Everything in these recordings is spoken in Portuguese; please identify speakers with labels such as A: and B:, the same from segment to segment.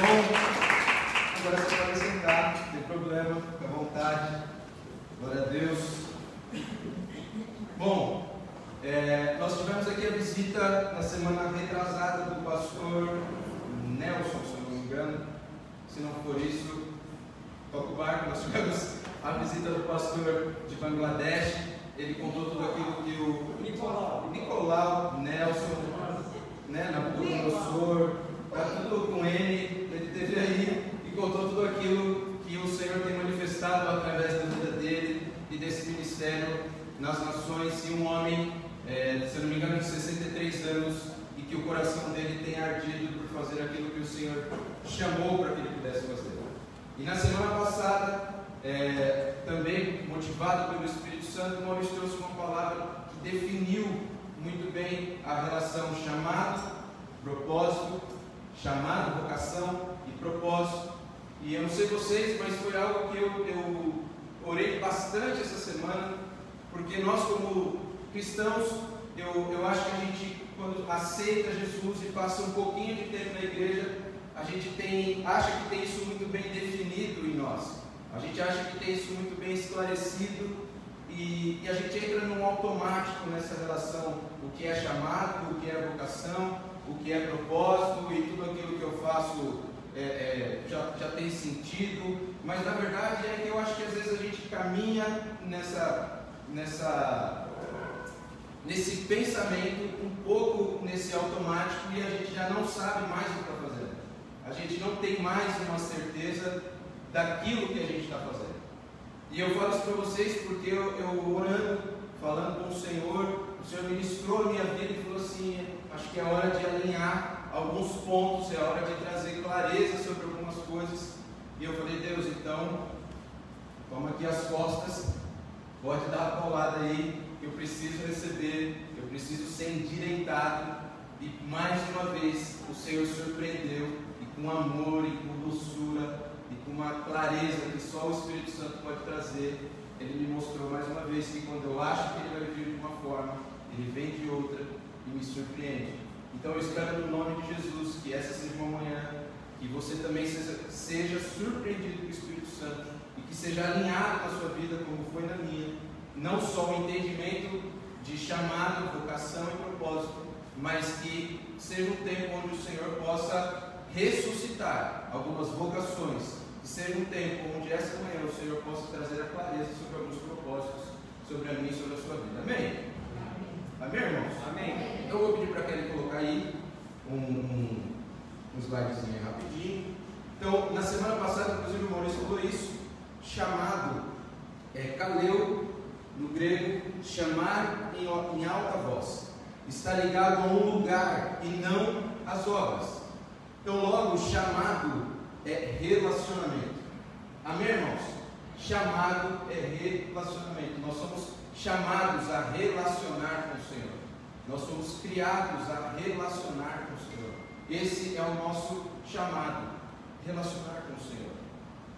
A: bom? Agora você pode sentar, não tem problema, fica à vontade. Glória a Deus. Bom, é, nós tivemos aqui a visita na semana retrasada do pastor Nelson, se não me engano. Se não for isso, toca o barco. Nós tivemos a visita do pastor de Bangladesh. Ele contou tudo aquilo que o
B: Nicolau.
A: Nicolau Nelson, né, Nabucodonosor, tudo com ele. Ele teve aí e contou tudo aquilo que o Senhor tem manifestado através da vida dele e desse ministério nas nações. E um homem, é, se não me engano, de 63 anos e que o coração dele tem ardido por fazer aquilo que o Senhor chamou para que ele pudesse fazer. E na semana passada, é, também motivado pelo Espírito Santo, o Maurício trouxe uma palavra que definiu muito bem a relação chamado, propósito, chamado, vocação e propósito. E eu não sei vocês, mas foi algo que eu, eu orei bastante essa semana, porque nós, como cristãos, eu, eu acho que a gente, quando aceita Jesus e passa um pouquinho de tempo na igreja, a gente tem, acha que tem isso muito bem definido em nós. A gente acha que tem isso muito bem esclarecido e, e, a gente entra num automático nessa relação, o que é chamado, o que é vocação, o que é propósito e tudo aquilo que eu faço é, é, já, já tem sentido, mas na verdade é que eu acho que às vezes a gente caminha nessa, nessa, nesse pensamento um pouco nesse automático e a gente já não sabe mais o que está fazendo. A gente não tem mais uma certeza daquilo que a gente está fazendo. E eu falo isso para vocês porque eu, eu orando, falando com o Senhor, o Senhor ministrou a minha vida e falou assim: acho que é hora de alinhar alguns pontos, é hora de trazer clareza sobre algumas coisas. E eu falei: Deus, então, toma aqui as costas, pode dar a paulada aí, eu preciso receber, eu preciso ser endireitado. E mais uma vez o Senhor surpreendeu, e com amor e com doçura e com uma clareza que só o Espírito Santo pode trazer, ele me mostrou mais uma vez que quando eu acho que ele vai vir de uma forma, ele vem de outra e me surpreende. Então eu espero no nome de Jesus que essa seja uma manhã, que você também seja, seja surpreendido pelo Espírito Santo e que seja alinhado na sua vida como foi na minha, não só o entendimento de chamado, vocação e propósito, mas que seja um tempo onde o Senhor possa ressuscitar algumas vocações, que seja um tempo onde essa manhã o Senhor possa trazer a clareza sobre alguns propósitos, sobre a mim e sobre a sua vida. Amém? Amém, irmãos?
B: Amém.
A: Eu vou pedir para Kelly colocar aí um, um, um slidezinho rapidinho. Então, na semana passada, inclusive o Maurício falou isso, chamado é kaleu, no grego, chamar em, em alta voz. Está ligado a um lugar e não às obras. Então, logo, chamado é relacionamento. Amém, irmãos? Chamado é relacionamento. Nós somos chamados a relacionar com o Senhor. Nós somos criados a relacionar com o Senhor. Esse é o nosso chamado, relacionar com o Senhor.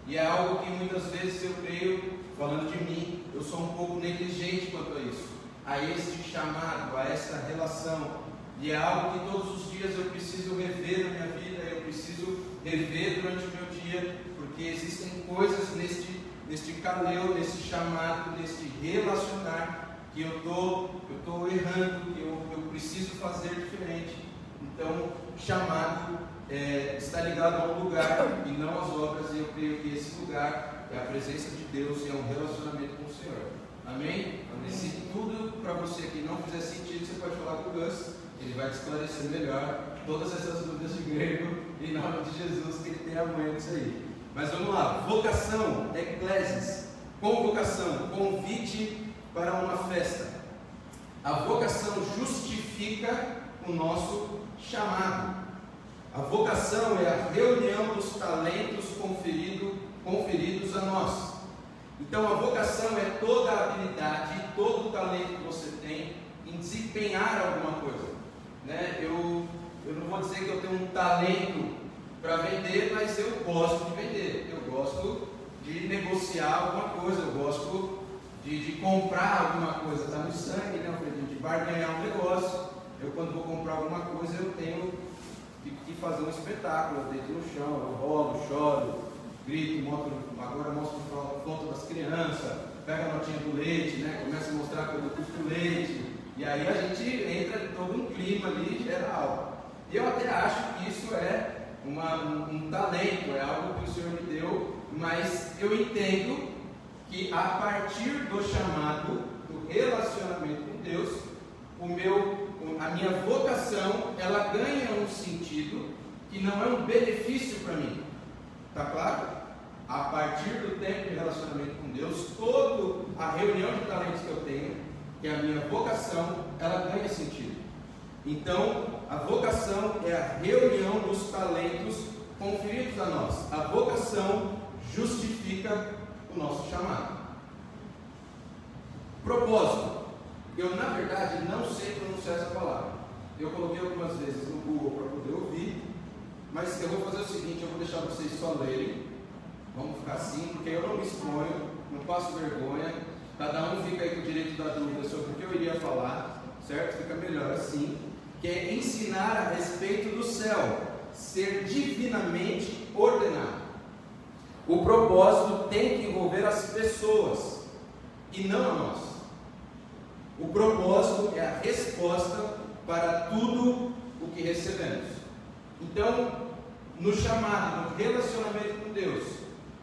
A: E é algo que muitas vezes eu creio, falando de mim, eu sou um pouco negligente quanto a isso. A este chamado, a essa relação. E é algo que todos os dias eu preciso rever na minha vida, eu preciso rever durante o meu dia, porque existem coisas neste neste caleu, nesse chamado, neste relacionar, que eu tô, estou tô errando, que eu, eu preciso fazer diferente. Então, chamado é, está ligado a um lugar e não às obras, e eu creio que esse lugar é a presença de Deus e é um relacionamento com o Senhor. Amém? Amém. Se tudo para você aqui não fizer sentido, você pode falar com o Gus, ele vai te esclarecer melhor todas essas dúvidas de grego, em nome de Jesus, que ele tem a manha disso aí. Mas vamos lá, vocação, eclésis, convocação, convite para uma festa. A vocação justifica o nosso chamado. A vocação é a reunião dos talentos conferido, conferidos a nós. Então a vocação é toda a habilidade, todo o talento que você tem em desempenhar alguma coisa. Né? Eu, eu não vou dizer que eu tenho um talento para vender, mas eu gosto de vender, eu gosto de negociar alguma coisa, eu gosto de, de comprar alguma coisa, está no sangue, né, de barganhar um negócio. Eu quando vou comprar alguma coisa eu tenho que fazer um espetáculo, eu deito no chão, eu rolo, choro, grito, mostro, agora mostro foto das crianças, pega a notinha do leite, né? Começa a mostrar quando custa o leite, e aí a gente entra em todo um clima ali geral. Eu até acho que isso é uma, um, um talento, é algo que o Senhor me deu, mas eu entendo que a partir do chamado, do relacionamento com Deus, o meu, a minha vocação, ela ganha um sentido que não é um benefício para mim. Tá claro? A partir do tempo de relacionamento com Deus, toda a reunião de talentos que eu tenho, que é a minha vocação, ela ganha sentido. Então, a vocação é a reunião dos talentos conferidos a nós. A vocação justifica o nosso chamado. Propósito. Eu, na verdade, não sei pronunciar essa palavra. Eu coloquei algumas vezes no Google para poder ouvir, mas eu vou fazer o seguinte: eu vou deixar vocês só lerem. Vamos ficar assim, porque eu não me exponho, não passo vergonha. Cada um fica aí com o direito da dúvida sobre o que eu iria falar, certo? Fica melhor assim. Que é ensinar a respeito do céu, ser divinamente ordenado. O propósito tem que envolver as pessoas e não a nós. O propósito é a resposta para tudo o que recebemos. Então, no chamado, no relacionamento com Deus,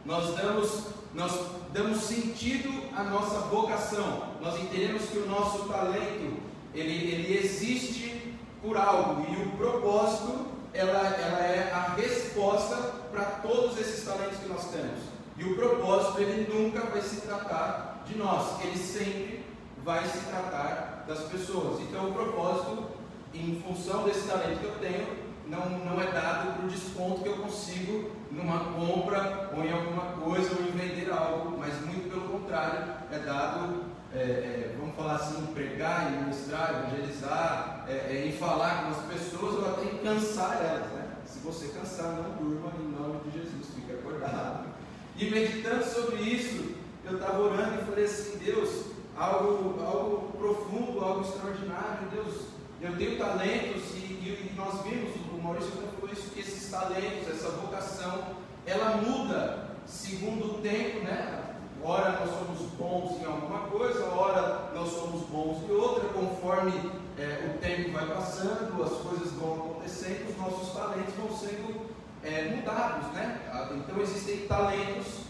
A: nós damos, nós damos sentido à nossa vocação. Nós entendemos que o nosso talento ele, ele existe por algo e o propósito ela, ela é a resposta para todos esses talentos que nós temos. E o propósito, ele nunca vai se tratar de nós, ele sempre vai se tratar das pessoas. Então, o propósito, em função desse talento que eu tenho, não, não é dado para o desconto que eu consigo numa compra ou em alguma coisa ou em vender algo, mas muito pelo contrário, é dado, é, é, vamos falar assim, pregar, ministrar, evangelizar, é, é, em falar com as pessoas ou até em cansar elas. Né? Se você cansar, não durma em nome de Jesus, fique acordado. E meditando sobre isso, eu estava orando e falei assim: Deus, algo, algo profundo, algo extraordinário, Deus, eu tenho talentos e, e nós vimos, o Maurício falou isso, que esses talentos, essa vocação, ela muda segundo o tempo, né? Ora nós somos bons em alguma coisa, ora nós somos bons em outra, conforme é, o tempo vai passando, as coisas vão acontecendo, os nossos talentos vão sendo é, mudados, né? Ah, então existem talentos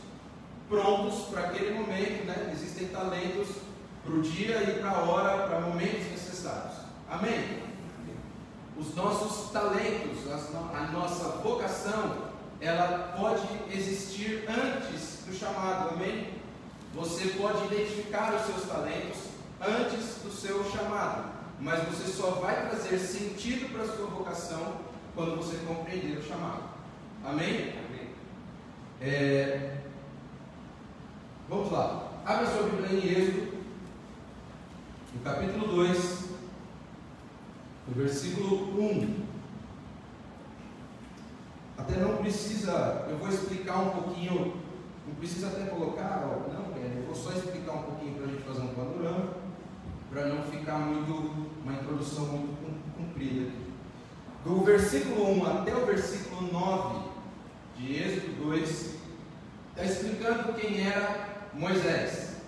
A: prontos para aquele momento, né? Existem talentos para o dia e para a hora, para momentos necessários. Amém? Os nossos talentos, a nossa vocação, ela pode existir antes do chamado, amém? Você pode identificar os seus talentos antes do seu chamado, mas você só vai trazer sentido para a sua vocação quando você compreender o chamado. Amém? Amém. É... Vamos lá. Abra sua Bíblia em Êxodo, no capítulo 2, no versículo 1. Até não precisa, eu vou explicar um pouquinho, não precisa até colocar, ó, vou só explicar um pouquinho para a gente fazer um panorama, para não ficar muito, uma introdução muito comprida. Do versículo 1 até o versículo 9 de Êxodo 2, está explicando quem era Moisés.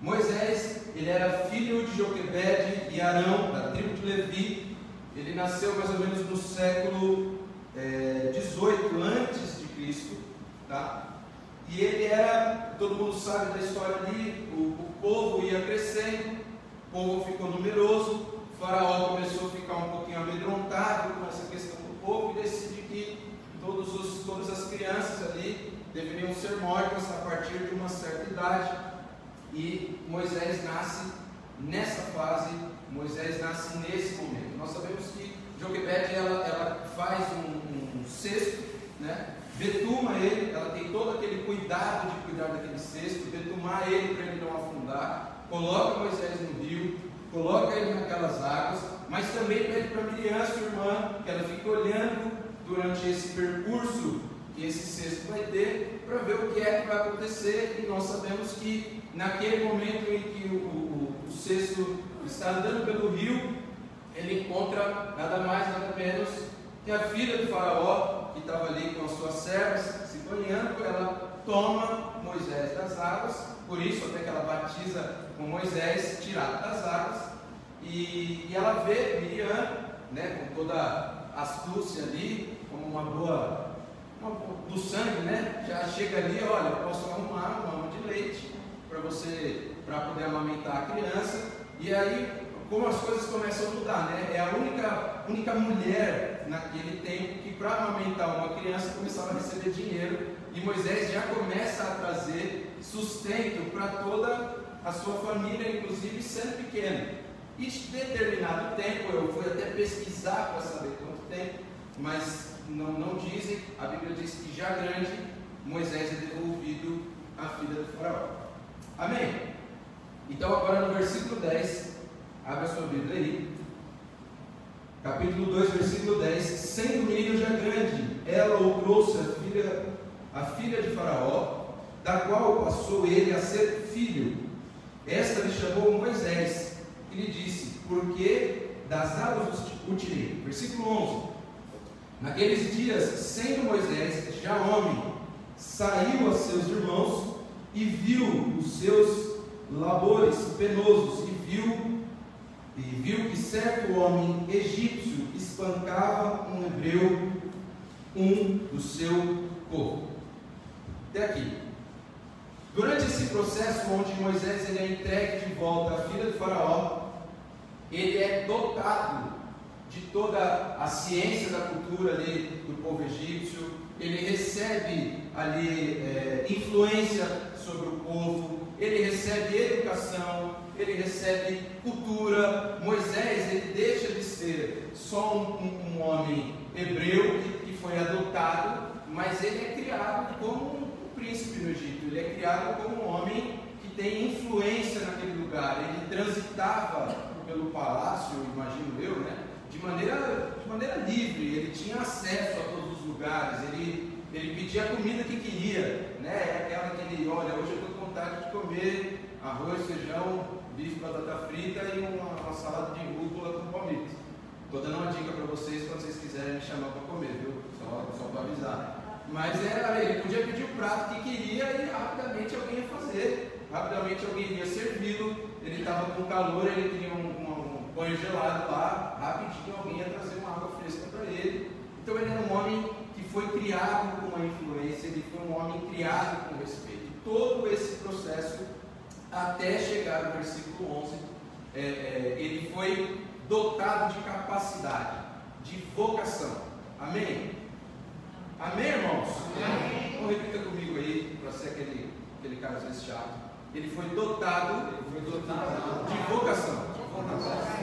A: Moisés, ele era filho de Joquebede e Arão, da tribo de Levi. Ele nasceu mais ou menos no século é, 18 antes de Cristo, tá? E ele era, todo mundo sabe da história ali, o, o povo ia crescendo, o povo ficou numeroso, o faraó começou a ficar um pouquinho amedrontado com essa questão do povo e decidiu que todos os, todas as crianças ali deveriam ser mortas a partir de uma certa idade. E Moisés nasce nessa fase, Moisés nasce nesse momento. Nós sabemos que Joquebede ela, ela faz um, um, um cesto, né? Betuma ele, ela tem todo aquele cuidado de cuidar daquele cesto, betumar ele para ele não afundar, coloca Moisés no rio, coloca ele naquelas águas, mas também pede para Miriam, sua irmã, que ela fique olhando durante esse percurso que esse cesto vai ter, para ver o que é que vai acontecer, e nós sabemos que naquele momento em que o, o, o cesto está andando pelo rio, ele encontra nada mais, nada menos E a filha do faraó, que estava ali com as suas servas, se banhando, ela toma Moisés das águas, por isso até que ela batiza com Moisés tirado das águas, e, e ela vê Miriam, né, com toda a astúcia ali, como uma boa, uma, do sangue, né, já chega ali, olha, eu posso arrumar uma mão de leite para você, para poder amamentar a criança, e aí como as coisas começam a mudar, né? É a única, única mulher naquele tempo para amamentar uma criança começava a receber dinheiro e Moisés já começa a trazer sustento para toda a sua família, inclusive sendo pequeno. E determinado tempo, eu fui até pesquisar para saber quanto tempo, mas não, não dizem, a Bíblia diz que já grande, Moisés é devolvido à filha do faraó. Amém? Então agora no versículo 10, Abra sua Bíblia aí. Capítulo 2, versículo 10. Sendo menino já grande, ela o trouxe a filha, a filha de Faraó, da qual passou ele a ser filho. Esta lhe chamou Moisés e lhe disse: Porque das águas o tirei. Versículo 11. Naqueles dias, sendo Moisés já homem, saiu a seus irmãos e viu os seus labores penosos e viu e viu que certo homem egípcio espancava um hebreu, um do seu povo. Até aqui. Durante esse processo onde Moisés ele é entregue de volta à filha de Faraó, ele é dotado de toda a ciência da cultura ali do povo egípcio, ele recebe ali é, influência sobre o povo, ele recebe educação, ele recebe cultura. Moisés ele deixa de ser só um, um, homem hebreu que, que, foi adotado, mas ele é criado como um, príncipe no Egito. Ele é criado como um homem que tem influência naquele lugar. Ele transitava pelo palácio, imagino eu, né? De maneira, de maneira livre. Ele tinha acesso a todos os lugares. Ele, ele pedia a comida que queria, né? É aquela que ele olha. Hoje eu estou com vontade de comer arroz, feijão, bife, batata frita e uma, uma salada de rúcula com palmito. Estou dando uma dica para vocês quando vocês quiserem me chamar para comer, viu? Só, só para avisar. Mas era, ele podia pedir o prato que queria e rapidamente alguém ia fazer. Rapidamente alguém ia servi-lo. Ele estava com calor, ele queria um, um, um banho gelado lá. Rapidinho alguém ia trazer uma água fresca para ele. Então ele era um homem que foi criado com uma influência, ele foi um homem criado com respeito. Todo esse processo até chegar no versículo 11, é, é, ele foi dotado de capacidade, de vocação. Amém? Amém, irmãos? Amém. Então repita comigo aí, para ser aquele, aquele cara às vezes chato. Ele foi dotado, ele foi dotado de vocação.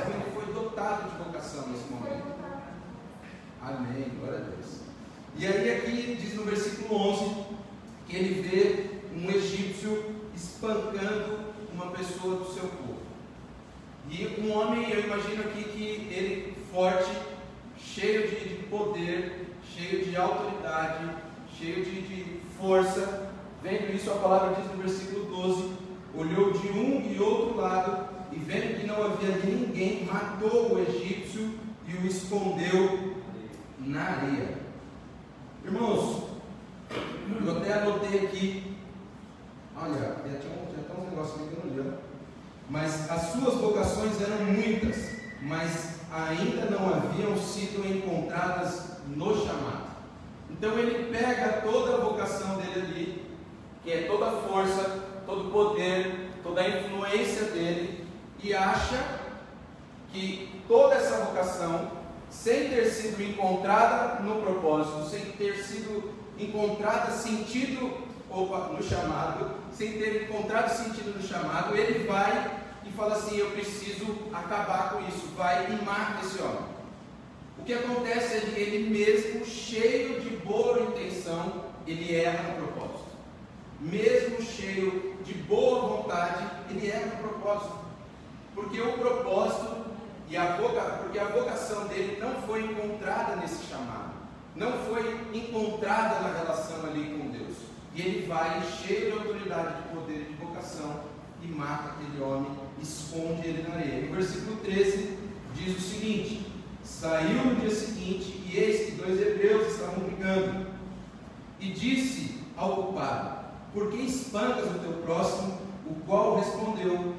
A: Ele foi dotado de vocação nesse momento. Amém, glória a Deus. E aí aqui diz no versículo 11 que ele vê um egípcio espancando uma pessoa do seu povo. E um homem, eu imagino aqui que ele forte, cheio de, de poder, cheio de autoridade, cheio de, de força. Vendo isso, a palavra diz no versículo 12: olhou de um e outro lado, e vendo que não havia ninguém, matou o egípcio e o escondeu na areia. Irmãos, eu até anotei aqui Olha, já tinha, já tinha uns negócios aqui que eu não li, Mas as suas vocações eram muitas, mas ainda não haviam sido encontradas no chamado. Então ele pega toda a vocação dele ali, que é toda a força, todo o poder, toda a influência dele, e acha que toda essa vocação, sem ter sido encontrada no propósito, sem ter sido encontrada sentido ou no chamado, sem ter encontrado sentido no chamado, ele vai e fala assim: Eu preciso acabar com isso. Vai e mata esse homem. O que acontece é que ele mesmo, cheio de boa intenção, ele erra no propósito. Mesmo cheio de boa vontade, ele erra no propósito. Porque o propósito e a porque a vocação dele não foi encontrada nesse chamado, não foi encontrada na relação ali com Deus. E ele vai cheio de autoridade, de poder, de vocação e mata aquele homem, esconde ele na areia. No versículo 13 diz o seguinte: Saiu no dia seguinte que eis que dois hebreus estavam brigando. E disse ao culpado: Por que espancas o teu próximo? O qual respondeu: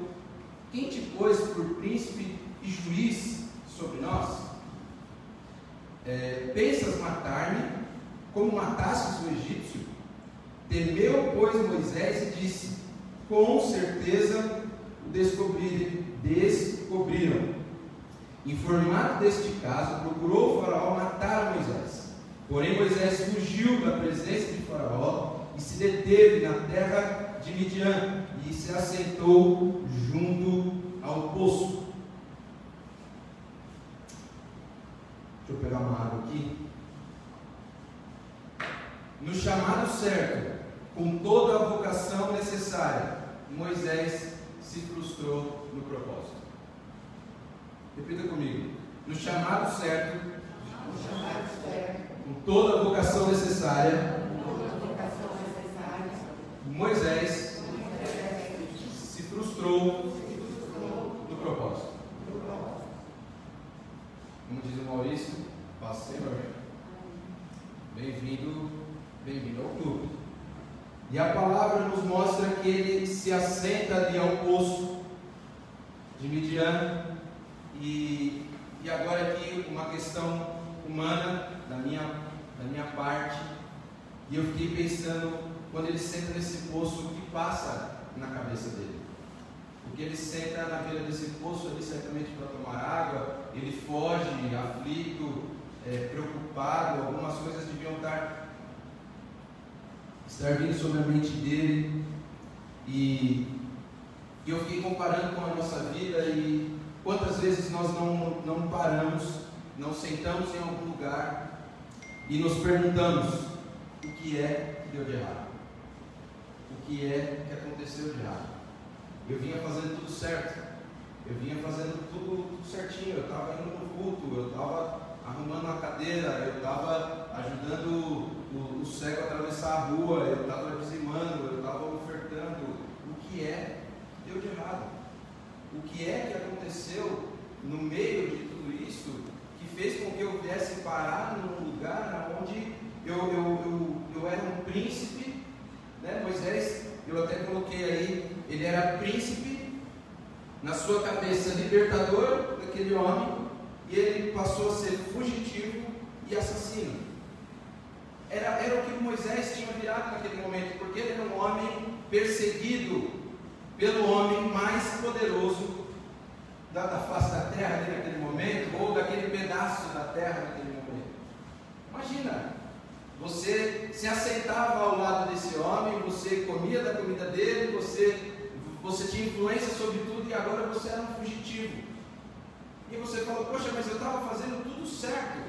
A: Quem te pôs por príncipe e juiz sobre nós? É, pensas matar-me como mataste o egípcio? Temeu, pois, Moisés e disse: Com certeza o descobriram. descobriram. Informado deste caso, procurou o Faraó matar Moisés. Porém, Moisés fugiu da presença de Faraó e se deteve na terra de Midian e se assentou junto ao poço. Deixa eu pegar uma água aqui. No chamado certo, com toda a vocação necessária, Moisés se frustrou no propósito. Repita comigo. No chamado certo, no chamado certo com toda a vocação necessária, Moisés se frustrou no propósito. Como diz o Maurício, Senhor. Bem-vindo, bem-vindo ao clube. E a palavra nos mostra que ele se assenta ali ao poço de Midian. E, e agora aqui uma questão humana da minha, da minha parte. E eu fiquei pensando, quando ele senta nesse poço, o que passa na cabeça dele? Porque ele senta na beira desse poço ali certamente para tomar água, ele foge, aflito, é, preocupado, algumas coisas deviam estar, estar vindo sobre a mente dele. E, e eu fiquei comparando com a nossa vida e quantas vezes nós não, não paramos não sentamos em algum lugar e nos perguntamos o que é que deu de errado, o que é que aconteceu de errado. Eu vinha fazendo tudo certo, eu vinha fazendo tudo, tudo certinho, eu estava indo no culto, eu estava arrumando a cadeira, eu estava ajudando o, o, cego atravessar a rua, eu estava dizimando, eu estava ofertando. O que é que deu de errado? O que é que aconteceu no meio de tudo isso fez com que eu viesse parar num lugar onde eu, eu, eu, eu era um príncipe, né? Moisés, eu até coloquei aí, ele era príncipe, na sua cabeça libertador daquele homem, e ele passou a ser fugitivo e assassino. Era, era o que Moisés tinha virado naquele momento, porque ele era um homem perseguido pelo homem mais poderoso da, da face da terra ali naquele momento, ou daquele pedaço da terra naquele momento. Imagina, você se aceitava ao lado desse homem, você comia da comida dele, você, você tinha influência sobre tudo e agora você era um fugitivo. E você falou, poxa, mas eu estava fazendo tudo certo.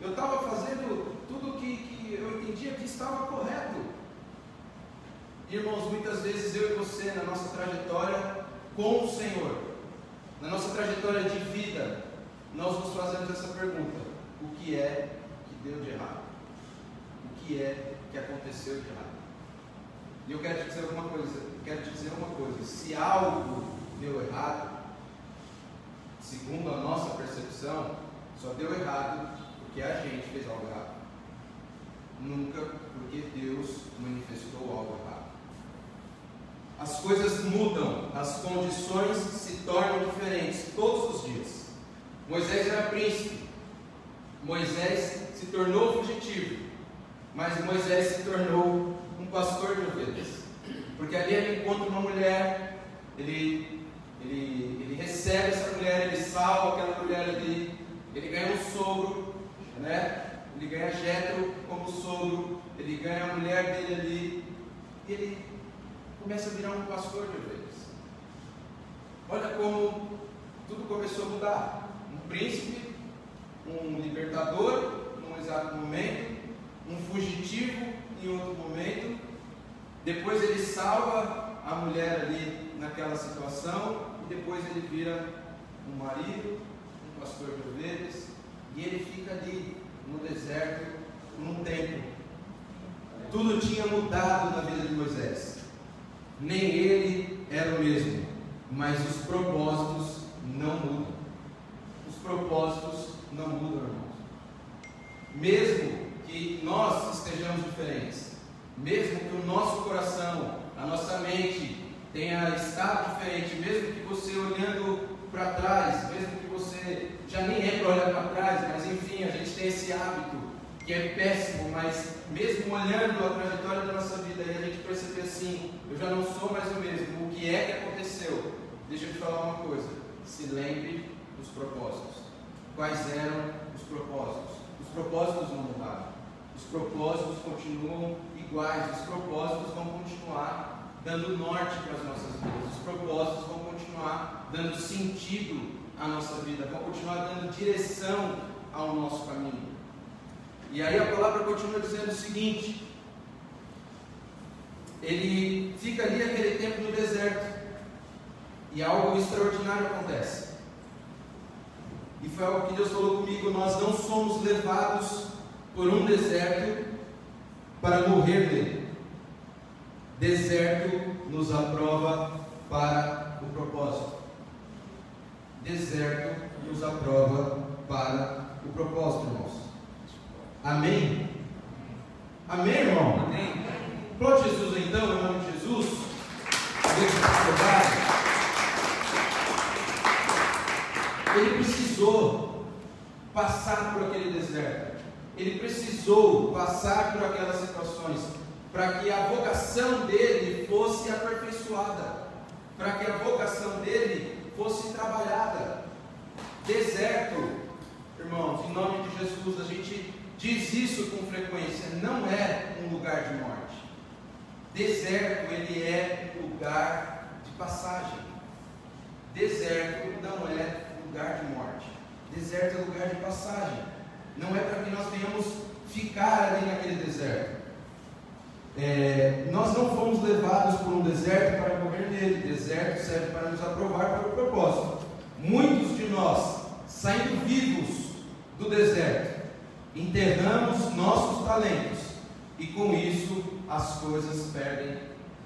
A: Eu estava fazendo tudo que, que eu entendia que estava correto. Irmãos, muitas vezes eu e você, na nossa trajetória com o Senhor, na nossa trajetória de vida, nós nos fazemos essa pergunta: o que é que deu de errado? O que é que aconteceu de errado? E eu quero te dizer alguma coisa, quero te dizer uma coisa, se algo deu errado, segundo a nossa percepção, só deu errado porque a gente fez algo errado. Nunca porque Deus manifestou algo errado as coisas mudam, as condições se tornam diferentes todos os dias. Moisés era príncipe, Moisés se tornou fugitivo, mas Moisés se tornou um pastor de ovelhas, porque ali ele encontra uma mulher, ele, ele, ele recebe essa mulher, ele salva aquela mulher ali, ele ganha um sogro, né? Ele ganha Jetro como sogro, ele ganha a mulher dele ali, e ele começa a virar um pastor de ovelhas. Olha como tudo começou a mudar. Um príncipe, um libertador num exato momento, um fugitivo em outro momento. Depois ele salva a mulher ali naquela situação e depois ele vira um marido, um pastor de ovelhas e ele fica ali no deserto por um tempo. Tudo tinha mudado na vida de Moisés nem ele era o mesmo, mas os propósitos não mudam. Os propósitos não mudam, irmãos. mesmo que nós estejamos diferentes, mesmo que o nosso coração, a nossa mente tenha estado diferente, mesmo que você olhando para trás, mesmo que você já nem é para olhar para trás, mas enfim, a gente tem esse hábito que é péssimo, mas mesmo olhando a trajetória da nossa vida e a gente perceber assim, eu já não sou mais o mesmo, o que é que aconteceu? Deixa eu te falar uma coisa, se lembre dos propósitos. Quais eram os propósitos? Os propósitos não mudaram. Os propósitos continuam iguais, os propósitos vão continuar dando norte para as nossas vidas, os propósitos vão continuar dando sentido à nossa vida, vão continuar dando direção ao nosso caminho. E aí a palavra continua dizendo o seguinte: ele fica ali aquele tempo no deserto, e algo extraordinário acontece. E foi algo que Deus falou comigo: nós não somos levados por um deserto para morrer nele. Deserto nos aprova para o propósito. Deserto nos aprova para o propósito, irmãos. Amém? Amém, irmão? Amém. Pronto, Jesus, então, em nome de Jesus. Ele precisou passar por aquele deserto. Ele precisou passar por aquelas situações para que a vocação dele fosse aperfeiçoada, para que a vocação dele fosse trabalhada. Deserto, irmãos, em nome de Jesus, a gente diz isso com frequência, não é um lugar de morte. Deserto, ele é um lugar de passagem. Deserto não é lugar de morte. Deserto é lugar de passagem. Não é para que nós venhamos ficar ali naquele deserto. É, nós não fomos levados por um deserto para morrer nele. Deserto serve para nos aprovar para o propósito. Muitos de nós, saindo vivos do deserto, enterramos nossos talentos e com isso as coisas perdem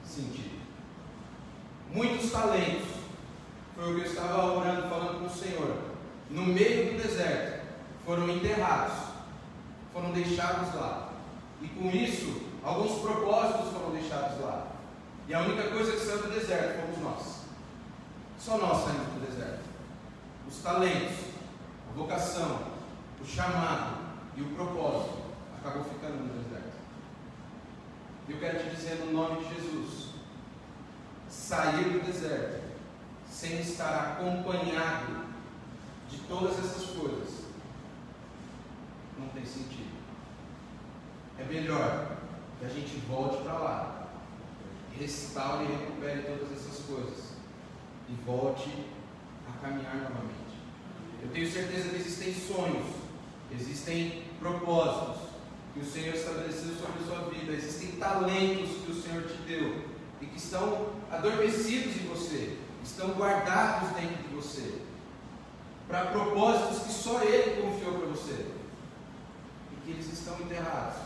A: sentido. Muitos talentos, foi o que eu estava orando, falando com o Senhor, no meio do deserto, foram enterrados, foram deixados lá. E com isso, alguns propósitos foram deixados lá. E a única coisa que saiu do deserto fomos nós. Só nós saímos do deserto. Os talentos, a vocação, o chamado, e o propósito acabou ficando no deserto. Eu quero te dizer no nome de Jesus: sair do deserto sem estar acompanhado de todas essas coisas não tem sentido. É melhor que a gente volte para lá, restaure e recupere todas essas coisas. E volte a caminhar novamente. Eu tenho certeza que existem sonhos existem propósitos que o Senhor estabeleceu sobre a sua vida, existem talentos que o Senhor te deu e que estão adormecidos em você, estão guardados dentro de você, para propósitos que só Ele confiou para você, e que eles estão enterrados,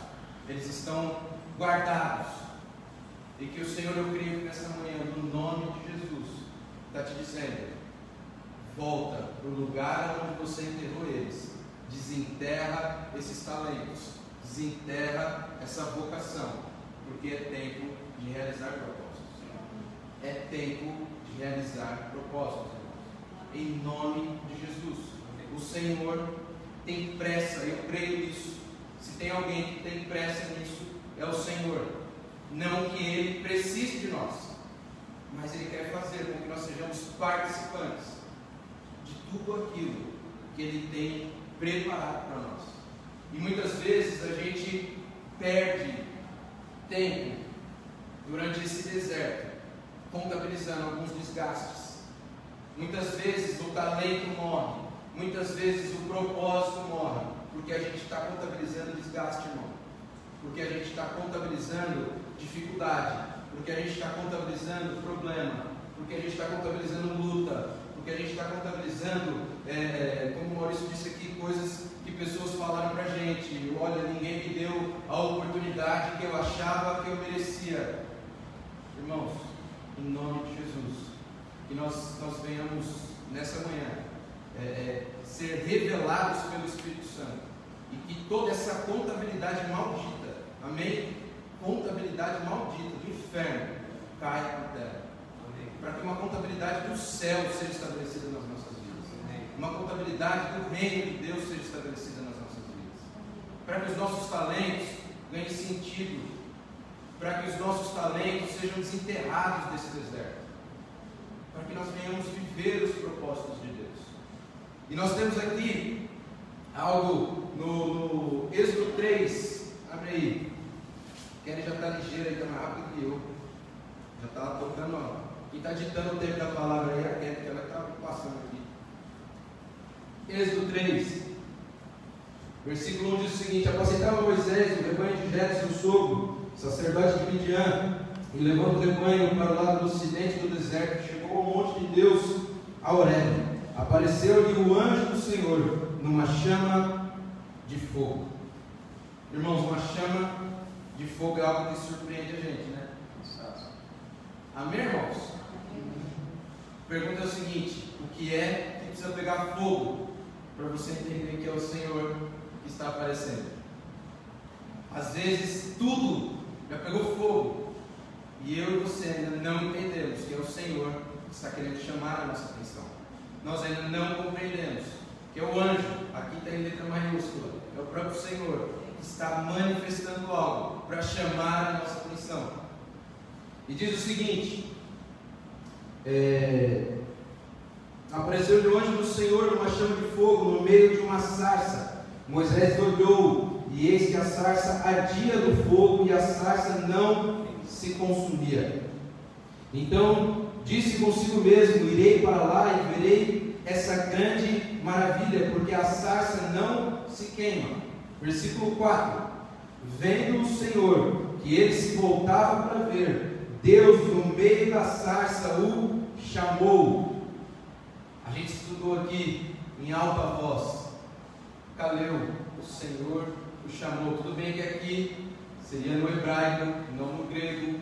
A: eles estão guardados, e que o Senhor, eu creio nessa manhã, no nome de Jesus, está te dizendo: volta para o lugar onde você enterrou eles desenterra esses talentos, desenterra essa vocação, porque é tempo de realizar propósitos. É tempo de realizar propósitos, Em nome de Jesus. O Senhor tem pressa, eu creio nisso. Se tem alguém que tem pressa nisso, é o Senhor. Não que Ele precise de nós, mas Ele quer fazer com que nós sejamos participantes de tudo aquilo que Ele tem preparado para nós. E muitas vezes a gente perde tempo durante esse deserto, contabilizando alguns desgastes. Muitas vezes o talento morre, muitas vezes o propósito morre, porque a gente está contabilizando desgaste, irmão. Porque a gente está contabilizando dificuldade, porque a gente está contabilizando problema, porque a gente está contabilizando luta, porque a gente está contabilizando, é, é, como o Maurício disse aqui, coisas que pessoas falaram para a gente. Olha, ninguém me deu a oportunidade que eu achava que eu merecia. Irmãos, em nome de Jesus, que nós, nós venhamos nessa manhã é, é, ser revelados pelo Espírito Santo E que toda essa contabilidade maldita, amém? Contabilidade maldita do inferno caia por terra. Para que uma contabilidade do céu seja estabelecida nas nossas vidas. Uma contabilidade do reino de Deus seja estabelecida nas nossas vidas. Para que os nossos talentos ganhem sentido. Para que os nossos talentos sejam desenterrados desse deserto. Para que nós venhamos viver os propósitos de Deus. E nós temos aqui algo no, no Êxodo 3. Abre aí. Kelly já está ligeiro aí, está mais rápido que eu. Já está tocando, ó. Quem está ditando o tempo da palavra aí é a Kelly, que ela está passando aqui. Êxodo 3. Versículo 1 diz o seguinte: Apacentava Moisés o rebanho de Jetro, seu sogro, sacerdote de Midian, e levando o rebanho para o lado do ocidente do deserto, chegou ao monte de Deus, a Horeb. Apareceu-lhe o anjo do Senhor numa chama de fogo. Irmãos, uma chama de fogo é algo que surpreende a gente, né? Amém, irmãos? Pergunta é o seguinte: o que é que precisa pegar fogo para você entender que é o Senhor que está aparecendo? Às vezes tudo já pegou fogo e eu e você ainda não entendemos que é o Senhor que está querendo chamar a nossa atenção. Nós ainda não compreendemos que é o anjo, aqui está em letra maiúscula, é o próprio Senhor está manifestando algo para chamar a nossa atenção. E diz o seguinte: é, apareceu-lhe o anjo do Senhor numa chama de fogo no meio de uma sarça. Moisés olhou, e eis que a sarça ardia do fogo, e a sarça não se consumia. Então disse consigo mesmo: Irei para lá e verei essa grande maravilha, porque a sarça não se queima. Versículo 4: Vendo o Senhor que ele se voltava para ver, Deus no meio da sarça o chamou. A gente estudou aqui em alta voz. Caleu, o Senhor o chamou. Tudo bem que aqui seria no hebraico, não no grego,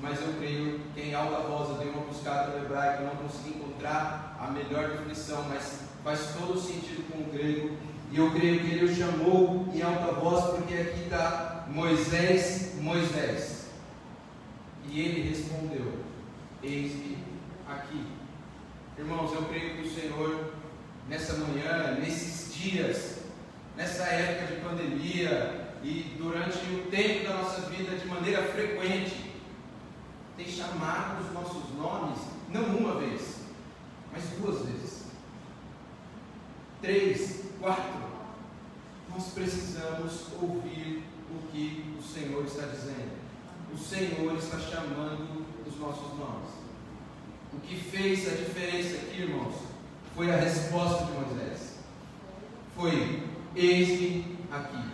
A: mas eu creio que em alta voz eu dei uma buscada no hebraico, não consegui encontrar a melhor definição, mas faz todo sentido com o grego. E eu creio que ele o chamou em alta voz, porque aqui está Moisés, Moisés. E ele respondeu: Eis-me aqui. Irmãos, eu creio que o Senhor, nessa manhã, nesses dias, nessa época de pandemia e durante o tempo da nossa vida de maneira frequente, tem chamado os nossos nomes, não uma vez, mas duas vezes. Três, quatro. Nós precisamos ouvir o que o Senhor está dizendo. O Senhor está chamando os nossos nomes. O que fez a diferença aqui, irmãos, foi a resposta de Moisés. Foi: Eis-me aqui.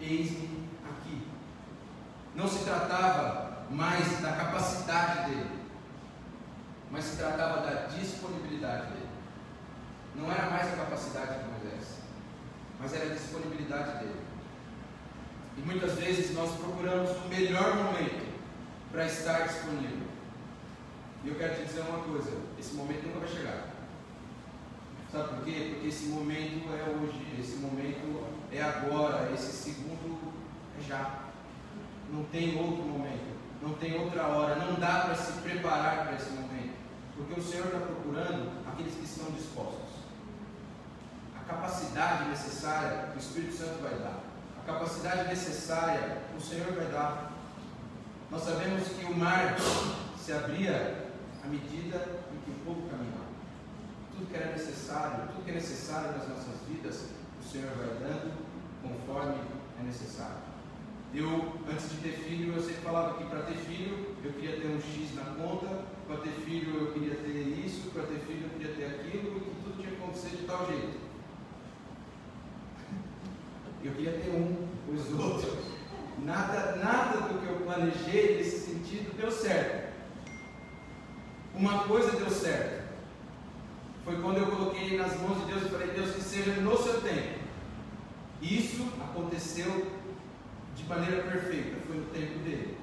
A: Eis-me aqui. Não se tratava mais da capacidade dele, mas se tratava da disponibilidade dele. Não era mais a capacidade de Moisés, mas era a disponibilidade dele. E muitas vezes nós procuramos o melhor momento para estar disponível. E eu quero te dizer uma coisa: esse momento nunca vai chegar. Sabe por quê? Porque esse momento é hoje, esse momento é agora, esse segundo é já. Não tem outro momento, não tem outra hora, não dá para se preparar para esse momento. Porque o Senhor está procurando aqueles que estão dispostos. Capacidade necessária o Espírito Santo vai dar. A capacidade necessária o Senhor vai dar. Nós sabemos que o mar se abria à medida em que o povo caminhava. Tudo que era necessário, tudo que é necessário nas nossas vidas, o Senhor vai dando conforme é necessário. Eu, antes de ter filho, eu sempre falava que para ter filho eu queria ter um X na conta, para ter filho eu queria ter isso, para ter filho eu queria ter aquilo, e tudo tinha que acontecer de tal jeito. Eu queria ter um, os outros. Nada, nada do que eu planejei nesse sentido deu certo. Uma coisa deu certo. Foi quando eu coloquei nas mãos de Deus e falei, Deus, que seja no seu tempo. Isso aconteceu de maneira perfeita, foi no tempo dele.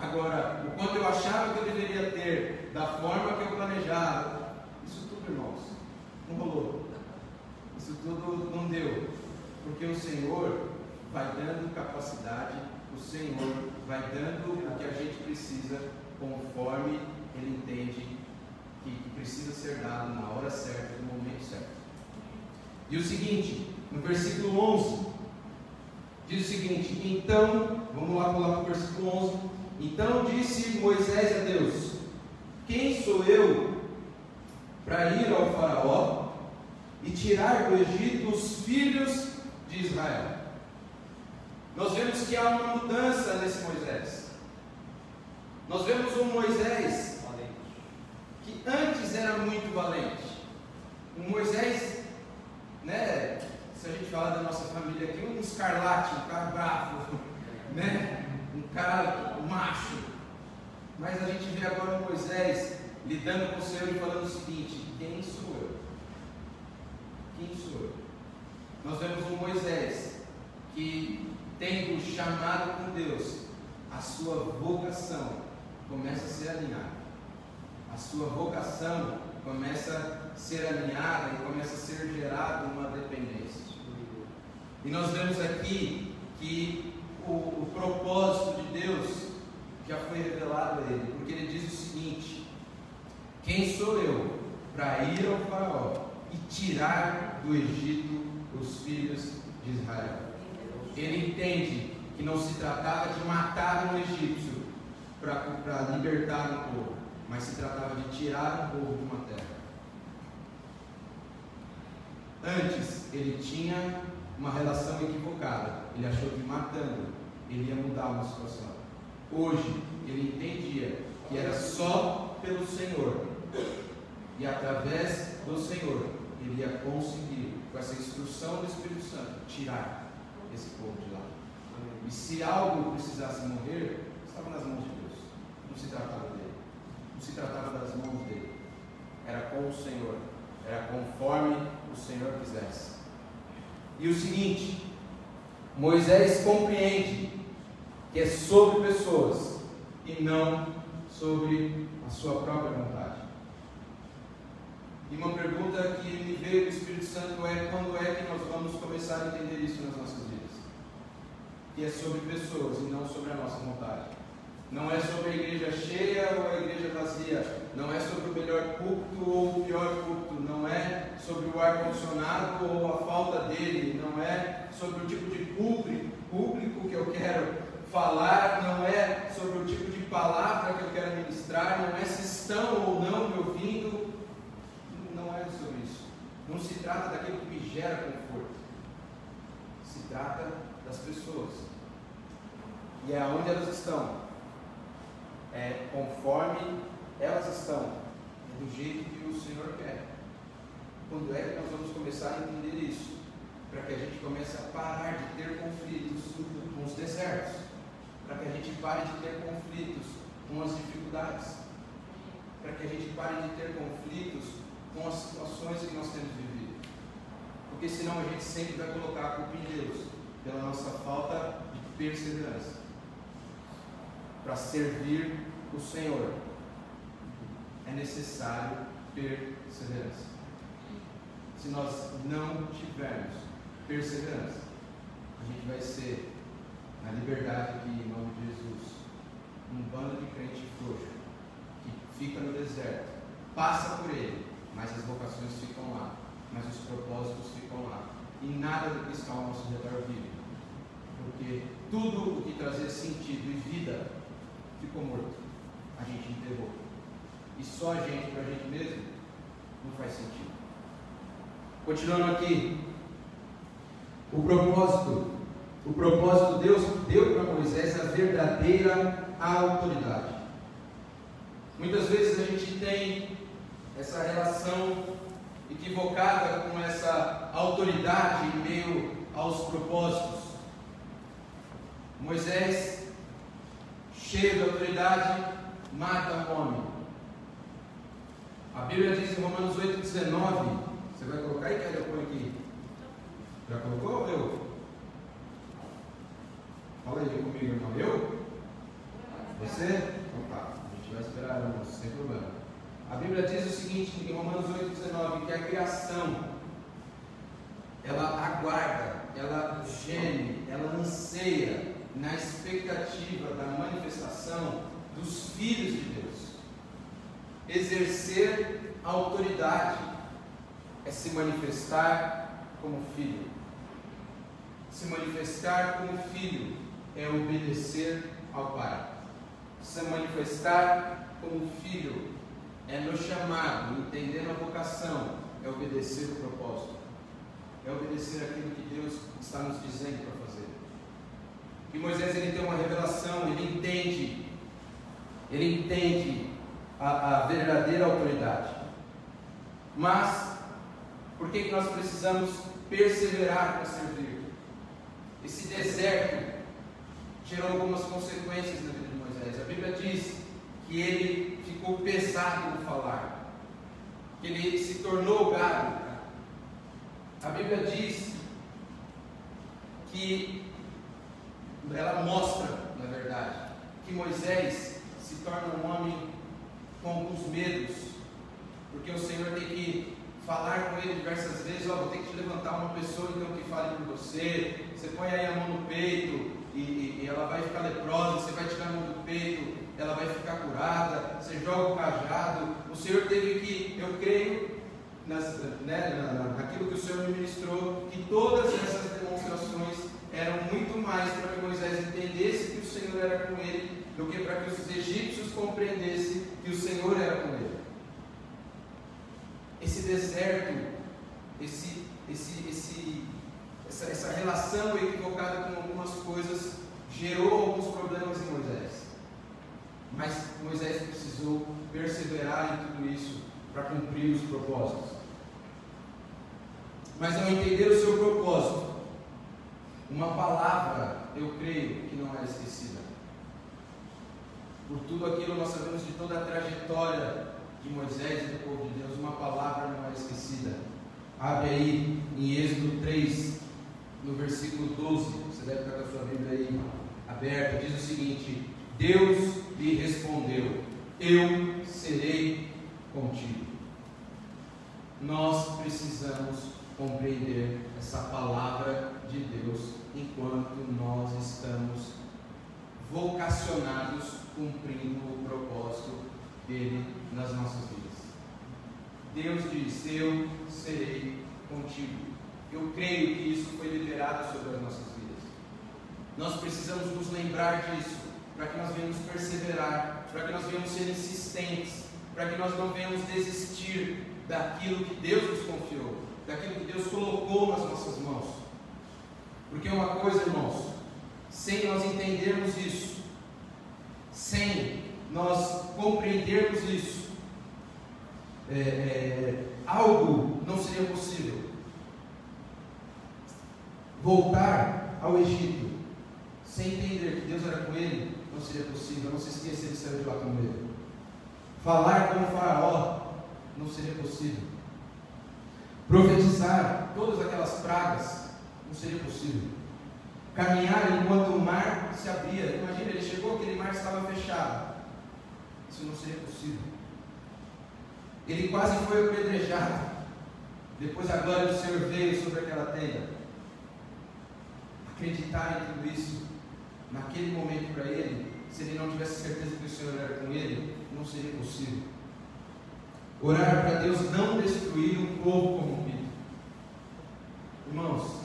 A: Agora, o quanto eu achava que eu deveria ter, da forma que eu planejava, isso tudo, irmãos, não rolou. Isso tudo não deu. Porque o Senhor vai dando capacidade, o Senhor vai dando o que a gente precisa conforme Ele entende que precisa ser dado na hora certa, no momento certo. E o seguinte, no versículo 11, diz o seguinte: Então, vamos lá pular para o versículo 11. Então disse Moisés a Deus: Quem sou eu para ir ao Faraó e tirar do Egito os filhos de Israel? Nós vemos que há uma mudança nesse Moisés. Nós vemos um Moisés que antes era muito valente. Um Moisés, né? Se a gente falar da nossa família aqui, um escarlate, um cara bravo, né? Um cara macho. Mas a gente vê agora o Moisés lidando com o Senhor e falando o seguinte: quem sou eu? Quem sou eu? Nós vemos um Moisés que, tendo chamado com Deus, a sua vocação começa a ser alinhada a sua vocação começa a ser alinhada e começa a ser gerada uma dependência. E nós vemos aqui que o, o propósito de Deus já foi revelado a ele, porque ele diz o seguinte: Quem sou eu para ir ao Faraó e tirar do Egito os filhos de Israel? Ele entende que não se tratava de matar um egípcio para libertar um povo mas se tratava de tirar um povo de uma terra. Antes, ele tinha uma relação equivocada. Ele achou que matando ele ia mudar uma situação. Hoje, ele entendia que era só pelo Senhor e através do Senhor ele ia conseguir, com essa instrução do Espírito Santo, tirar esse povo de lá. E se algo precisasse morrer, estava nas mãos de Deus. Não se tratava dele não se tratava das mãos dele, era com o Senhor, era conforme o Senhor quisesse. E o seguinte, Moisés compreende que é sobre pessoas e não sobre a sua própria vontade. E uma pergunta que me veio do Espírito Santo é quando é que nós vamos começar a entender isso nas nossas vidas? Que é sobre pessoas e não sobre a nossa vontade. Não é sobre a igreja cheia ou a igreja vazia. Não é sobre o melhor culto ou o pior culto. Não é sobre o ar-condicionado ou a falta dele. Não é sobre o tipo de público, público que eu quero falar. Não é sobre o tipo de palavra que eu quero ministrar. Não é se estão ou não me ouvindo. Não é sobre isso. Não se trata daquilo que me gera conforto. Se trata das pessoas. E é onde elas estão é, conforme elas estão, do jeito que o Senhor quer. Quando é que nós vamos começar a entender isso? Para que a gente comece a parar de ter conflitos com os desertos, para que a gente pare de ter conflitos com as dificuldades, para que a gente pare de ter conflitos com as situações que nós temos vivido. Porque senão a gente sempre vai colocar a culpa em Deus pela nossa falta de perseverança para servir o Senhor, é necessário perseverança. Se nós não tivermos perseverança, a gente vai ser, na liberdade aqui, em nome de Jesus, um bando de crente frouxo, que fica no deserto, passa por ele, mas as vocações ficam lá, mas os propósitos ficam lá, e nada do que está ao nosso redor vive. Porque tudo o que trazia sentido e vida ficou morto. A gente enterrou. E só a gente para a gente mesmo não faz sentido. Continuando aqui. O propósito. O propósito Deus deu para Moisés a verdadeira autoridade. Muitas vezes a gente tem essa relação equivocada com essa autoridade em meio aos propósitos. Moisés cheio de autoridade, mata um homem. A Bíblia diz em Romanos 8,19, você vai colocar aí, que eu ponho aqui? Já colocou ou eu? Fala aí comigo, irmão. Eu? Você? Então tá, a gente vai esperar, irmão, sem problema. A Bíblia diz o seguinte em Romanos 8,19, que a criação ela aguarda ela geme, ela anseia na expectativa da manifestação dos filhos de Deus. Exercer autoridade é se manifestar como filho. Se manifestar como filho é obedecer ao Pai. Se manifestar como filho é no chamado, entendendo a vocação, é obedecer o propósito. É obedecer aquilo que Deus está nos dizendo para fazer. E Moisés ele tem uma revelação, ele entende, ele entende a, a verdadeira autoridade. Mas, por que, que nós precisamos perseverar para servir? Esse deserto gerou algumas consequências na vida de Moisés. A Bíblia diz que ele ficou pesado no falar, que ele se tornou gado. A Bíblia diz que ela mostra, na verdade, que Moisés se torna um homem com alguns medos, porque o Senhor tem que falar com ele diversas vezes, ó, vou ter que te levantar uma pessoa então que fale por você, você põe aí a mão no peito e, e ela vai ficar leprosa, você vai tirar a mão do peito, ela vai ficar curada, você joga o cajado, o Senhor teve que, eu creio, nas, né, naquilo que o Senhor me ministrou, que todas essas demonstrações eram muito mais para que Moisés entendesse que o Senhor era com ele, do que para que os egípcios compreendessem que o Senhor era com ele. Esse deserto, esse, esse, esse, essa, essa relação equivocada com algumas coisas gerou alguns problemas em Moisés. Mas Moisés precisou perseverar em tudo isso para cumprir os propósitos. Mas ao entender o seu propósito, uma palavra, eu creio, que não é esquecida. Por tudo aquilo nós sabemos de toda a trajetória de Moisés e do povo de Deus, uma palavra não é esquecida. Abre aí em Êxodo 3, no versículo 12. Você deve estar com a sua Bíblia aí aberta. Diz o seguinte: Deus lhe respondeu: Eu serei contigo. Nós precisamos compreender essa palavra de Deus enquanto nós estamos vocacionados cumprindo o propósito dele nas nossas vidas. Deus diz: Eu serei contigo. Eu creio que isso foi liberado sobre as nossas vidas. Nós precisamos nos lembrar disso, para que nós venhamos perseverar, para que nós venhamos ser insistentes, para que nós não venhamos desistir daquilo que Deus nos confiou daquilo que Deus colocou nas nossas mãos. Porque uma coisa, irmãos, sem nós entendermos isso, sem nós compreendermos isso, é, é, algo não seria possível. Voltar ao Egito, sem entender que Deus era com ele, não seria possível. Não se esqueça de sair de lá com ele. Falar com o Faraó, não seria possível Profetizar todas aquelas pragas não seria possível. Caminhar enquanto o mar se abria. Imagina, ele chegou, aquele mar estava fechado. Isso não seria possível. Ele quase foi apedrejado. Depois a glória do Senhor veio sobre aquela tenda. Acreditar em tudo isso, naquele momento para ele, se ele não tivesse certeza que o Senhor era com ele, não seria possível. Orar para Deus não destruir um povo corrompido. Irmãos,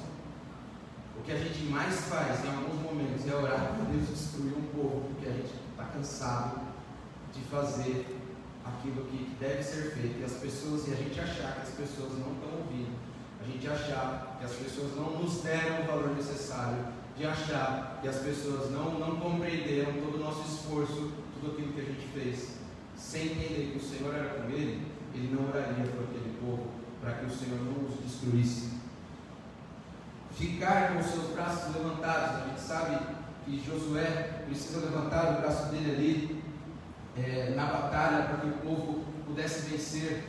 A: o que a gente mais faz em alguns momentos é orar para Deus destruir um povo, porque a gente está cansado de fazer aquilo que deve ser feito. E as pessoas, e a gente achar que as pessoas não estão ouvindo, a gente achar que as pessoas não nos deram o valor necessário, de achar que as pessoas não, não compreenderam todo o nosso esforço, tudo aquilo que a gente fez sem entender que o Senhor era com ele, ele não oraria por aquele povo para que o Senhor não os destruísse. Ficar com os seus braços levantados, a gente sabe que Josué precisa levantar o braço dele ali é, na batalha para que o povo pudesse vencer.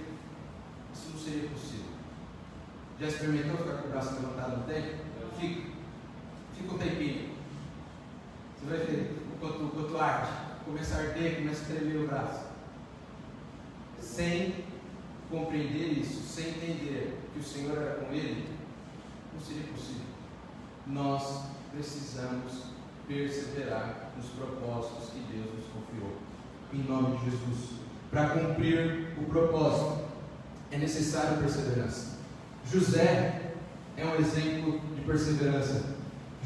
A: Isso não seria possível. Já experimentou ficar com o braço levantado no tempo? Fica. Fica um tempinho. Você vai ver o quanto, quanto arde. Começa a arder, começa a tremer o braço sem compreender isso, sem entender que o Senhor era com ele, não seria possível. nós precisamos perseverar nos propósitos que Deus nos confiou. Em nome de Jesus. Para cumprir o propósito, é necessário perseverança. José é um exemplo de perseverança.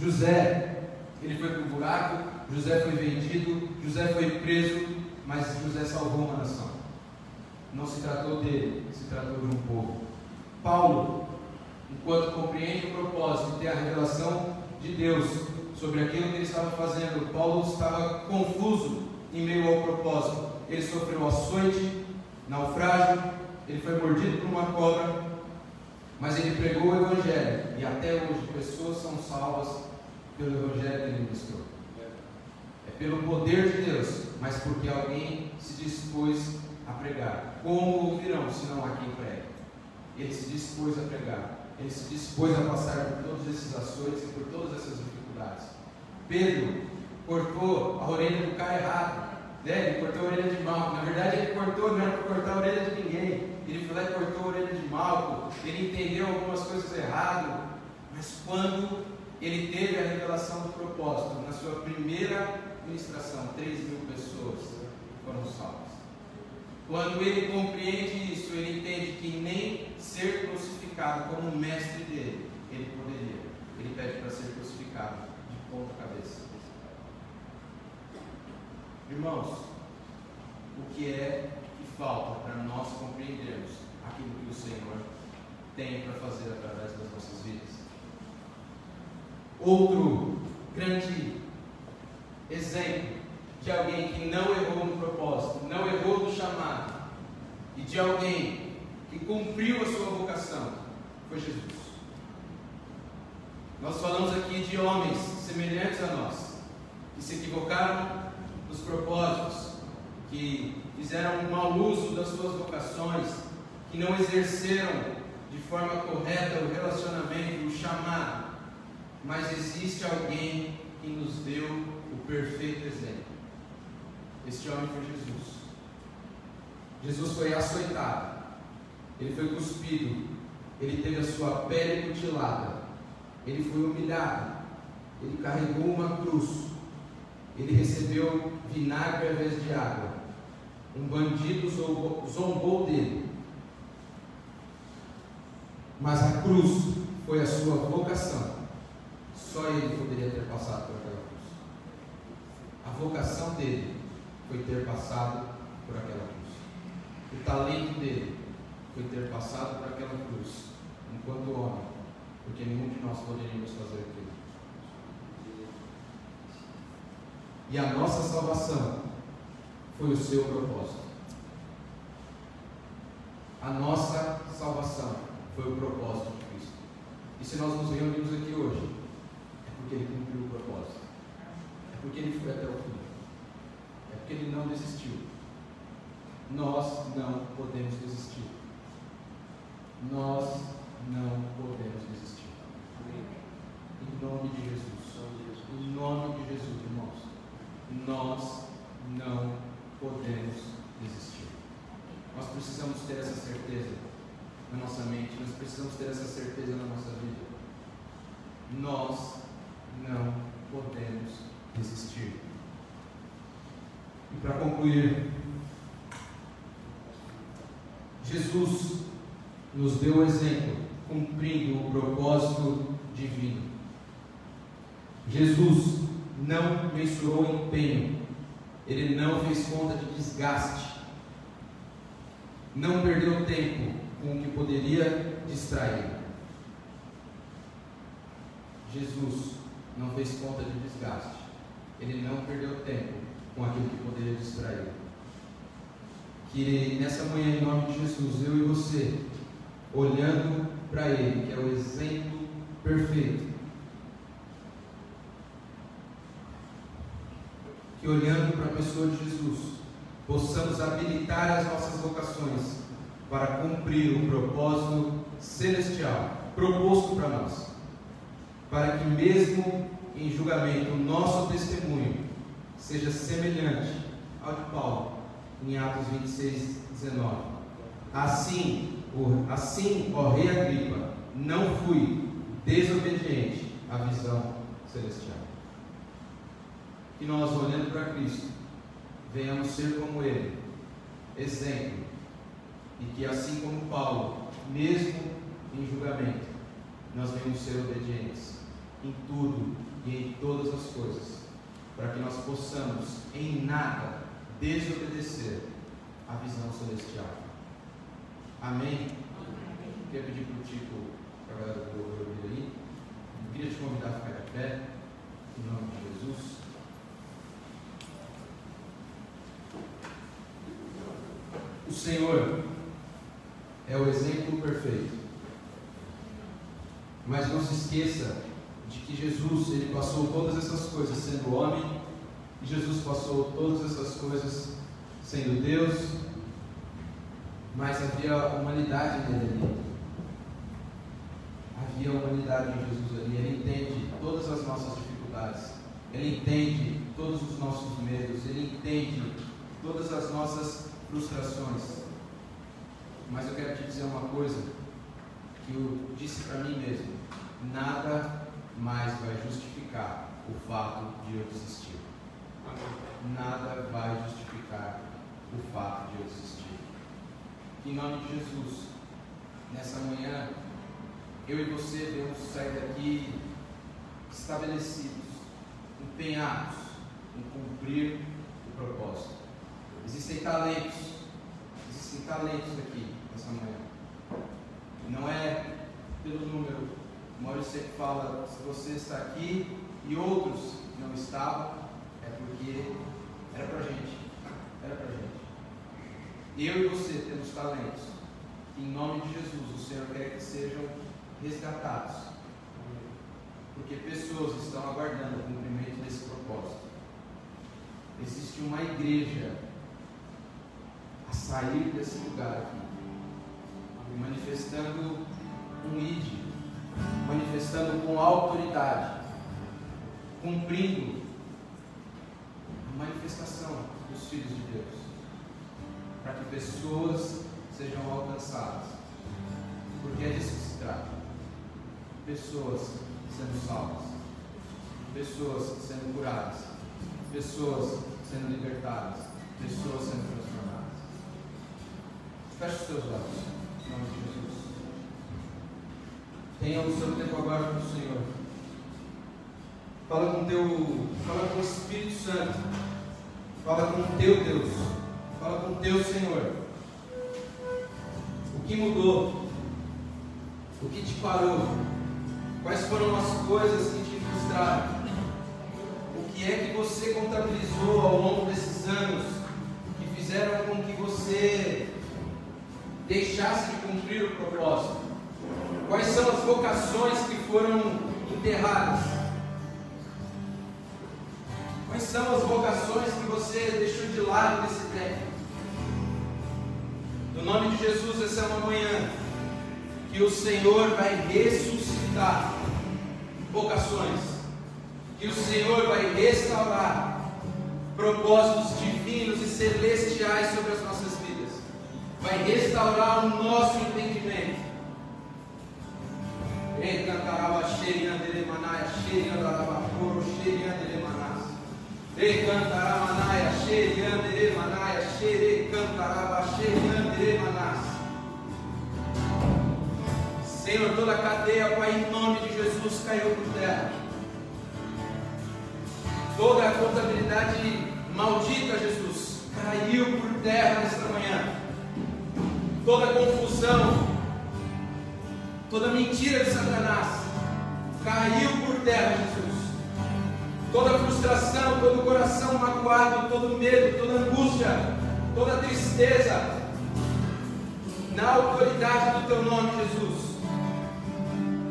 A: José, ele foi para o buraco, José foi vendido, José foi preso, mas José salvou uma nação. Não se tratou dele, se tratou de um povo. Paulo, enquanto compreende o propósito e tem a revelação de Deus sobre aquilo que ele estava fazendo, Paulo estava confuso em meio ao propósito. Ele sofreu açoite, naufrágio, ele foi mordido por uma cobra, mas ele pregou o Evangelho e até hoje pessoas são salvas pelo Evangelho que ele ministrou. É pelo poder de Deus, mas porque alguém se dispôs a pregar. Como ouvirão se não há quem pregue? Ele se dispôs a pregar, ele se dispôs a passar por todos esses açoites e por todas essas dificuldades. Pedro cortou a orelha do cara errado. Né? Ele cortou a orelha de Malco. Na verdade, ele cortou, não era para cortar a orelha de ninguém. Ele foi lá e cortou a orelha de Malco. Ele entendeu algumas coisas errado. Mas quando ele teve a revelação do propósito, na sua primeira ministração, 3 mil pessoas foram salvas. Quando ele compreende isso, ele entende que nem ser crucificado como mestre dele, ele poderia. Ele pede para ser crucificado de ponta cabeça. Irmãos, o que é que falta para nós compreendermos aquilo que o Senhor tem para fazer através das nossas vidas? Outro grande exemplo de alguém que não errou no propósito, não errou no chamado, e de alguém que cumpriu a sua vocação, foi Jesus. Nós falamos aqui de homens semelhantes a nós, que se equivocaram nos propósitos, que fizeram um mau uso das suas vocações, que não exerceram de forma correta o relacionamento, o chamado. Mas existe alguém que nos deu o perfeito exemplo. Este homem foi Jesus. Jesus foi açoitado, ele foi cuspido, ele teve a sua pele mutilada, ele foi humilhado, ele carregou uma cruz, ele recebeu vinagre ao invés de água. Um bandido zombou dele. Mas a cruz foi a sua vocação. Só ele poderia ter passado por aquela cruz. A vocação dele foi ter passado por aquela cruz. O talento dele foi ter passado por aquela cruz, enquanto homem, porque nenhum de nós poderíamos fazer aquilo. E a nossa salvação foi o seu propósito. A nossa salvação foi o propósito de Cristo. E se nós nos reunimos aqui hoje, porque Ele cumpriu o propósito. É porque Ele foi até o fim. É porque Ele não desistiu. Nós não podemos desistir. Nós não podemos desistir. Em nome de Jesus. Em nome de Jesus, irmãos nós não podemos desistir. Nós precisamos ter essa certeza na nossa mente, nós precisamos ter essa certeza na nossa vida. Nós não podemos desistir. E para concluir, Jesus nos deu o exemplo, cumprindo o propósito divino. Jesus não mensurou empenho, ele não fez conta de desgaste, não perdeu tempo com o que poderia distrair. Jesus não fez conta de desgaste, ele não perdeu tempo com aquilo que poderia distrair. Que nessa manhã, em nome de Jesus, eu e você, olhando para Ele, que é o exemplo perfeito, que olhando para a pessoa de Jesus, possamos habilitar as nossas vocações para cumprir o propósito celestial proposto para nós, para que mesmo em julgamento o nosso testemunho seja semelhante ao de Paulo em Atos 26, 19. Assim, assim, ó rei Agripa, não fui desobediente a visão celestial. Que nós, olhando para Cristo, venhamos ser como Ele, exemplo, e que assim como Paulo, mesmo em julgamento, nós venhamos ser obedientes em tudo e em todas as coisas, para que nós possamos em nada desobedecer a visão celestial. Amém? Quero pedir para o Tico, para a galera do louvor vir aí. Eu queria te convidar a ficar de pé, em nome de Jesus. O Senhor é o exemplo perfeito. Mas não se esqueça de que Jesus ele passou todas essas coisas sendo homem e Jesus passou todas essas coisas sendo Deus, mas havia humanidade nele ali. Havia humanidade em Jesus ali. Ele entende todas as nossas dificuldades. Ele entende todos os nossos medos. Ele entende todas as nossas frustrações. Mas eu quero te dizer uma coisa que eu disse para mim mesmo: nada mais vai justificar o fato de eu existir. Nada vai justificar o fato de eu existir. em nome de Jesus, nessa manhã, eu e você devemos sair daqui estabelecidos, empenhados em cumprir o propósito. Existem talentos, existem talentos aqui nessa manhã. Não é pelo número. O Maurício sempre fala, se você está aqui e outros não estavam, é porque era pra gente. Era pra gente. Eu e você temos talentos. Em nome de Jesus, o Senhor quer que sejam resgatados. Porque pessoas estão aguardando o cumprimento desse propósito. Existe uma igreja a sair desse lugar aqui, manifestando um id, manifestando com autoridade, cumprindo a manifestação dos filhos de Deus para que pessoas sejam alcançadas. Porque é disso que se trata. Pessoas sendo salvas, pessoas sendo curadas, pessoas sendo libertadas, pessoas sendo transformadas. Feche os seus olhos, em nome de Jesus. Tenha o seu tempo agora com o Senhor. Fala com teu, fala com o Espírito Santo. Fala com o teu Deus. Fala com o teu Senhor. O que mudou? O que te parou? Quais foram as coisas que te frustraram? O que é que você contabilizou ao longo desses anos que fizeram com que você deixasse de cumprir o propósito? Quais são as vocações que foram enterradas? Quais são as vocações que você deixou de lado nesse tempo? No nome de Jesus, essa é uma manhã que o Senhor vai ressuscitar vocações, que o Senhor vai restaurar propósitos divinos e celestiais sobre as nossas vidas, vai restaurar o nosso entendimento. Encantarava xeriandele manaia, xeriandarava coro, xeriandele manas. Encantaramanaia, xeriandele manaia, xere cantarava, xeriandele manas. Senhor, toda a cadeia, Pai, em nome de Jesus, caiu por terra. Toda a contabilidade maldita, Jesus, caiu por terra nesta manhã. Toda a confusão, toda mentira de Satanás, caiu por terra, Jesus. Toda frustração, todo coração magoado, todo medo, toda angústia, toda tristeza, na autoridade do Teu nome, Jesus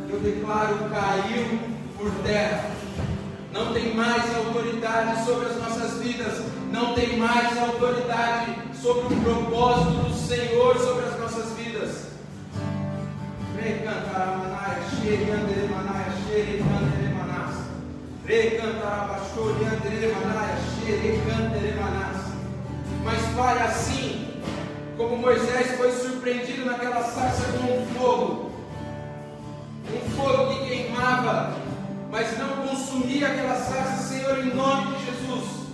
A: eu declaro caiu por terra. Não tem mais autoridade sobre as nossas vidas, não tem mais autoridade sobre o propósito do Senhor sobre as nossas vidas. Xerianderemanaia, xericanderemanás. Recantarabachorianderemanaia, xericanderemanás. Mas, Pai, assim como Moisés foi surpreendido naquela sarça com um fogo, um fogo que queimava mas não consumir aquela sarça, Senhor, em nome de Jesus.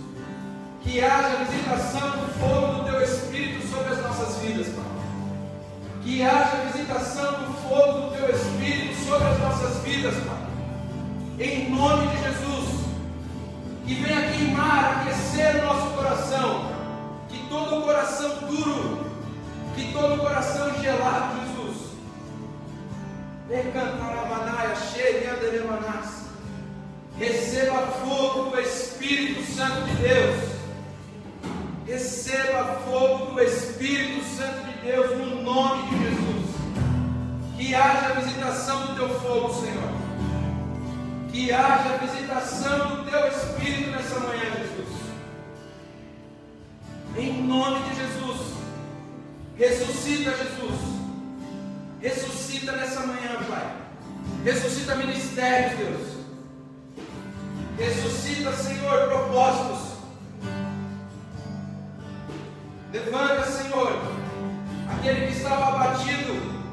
A: Que haja visitação do fogo do Teu Espírito sobre as nossas vidas, Pai. Que haja visitação do fogo do Teu Espírito sobre as nossas vidas, Pai. Em nome de Jesus. Que venha queimar, aquecer o nosso coração. Que todo coração duro, que todo coração gelado, Jesus. Receba fogo do Espírito Santo de Deus. Receba fogo do Espírito Santo de Deus nome de Jesus. Que haja visitação do teu fogo, Senhor. Que haja visitação do teu Espírito nessa manhã, Jesus. Em nome de Jesus. Ressuscita, Jesus. Ressuscita nessa manhã, Pai. Ressuscita ministérios, Deus. Ressuscita, Senhor, propósitos. Levanta, Senhor, aquele que estava abatido,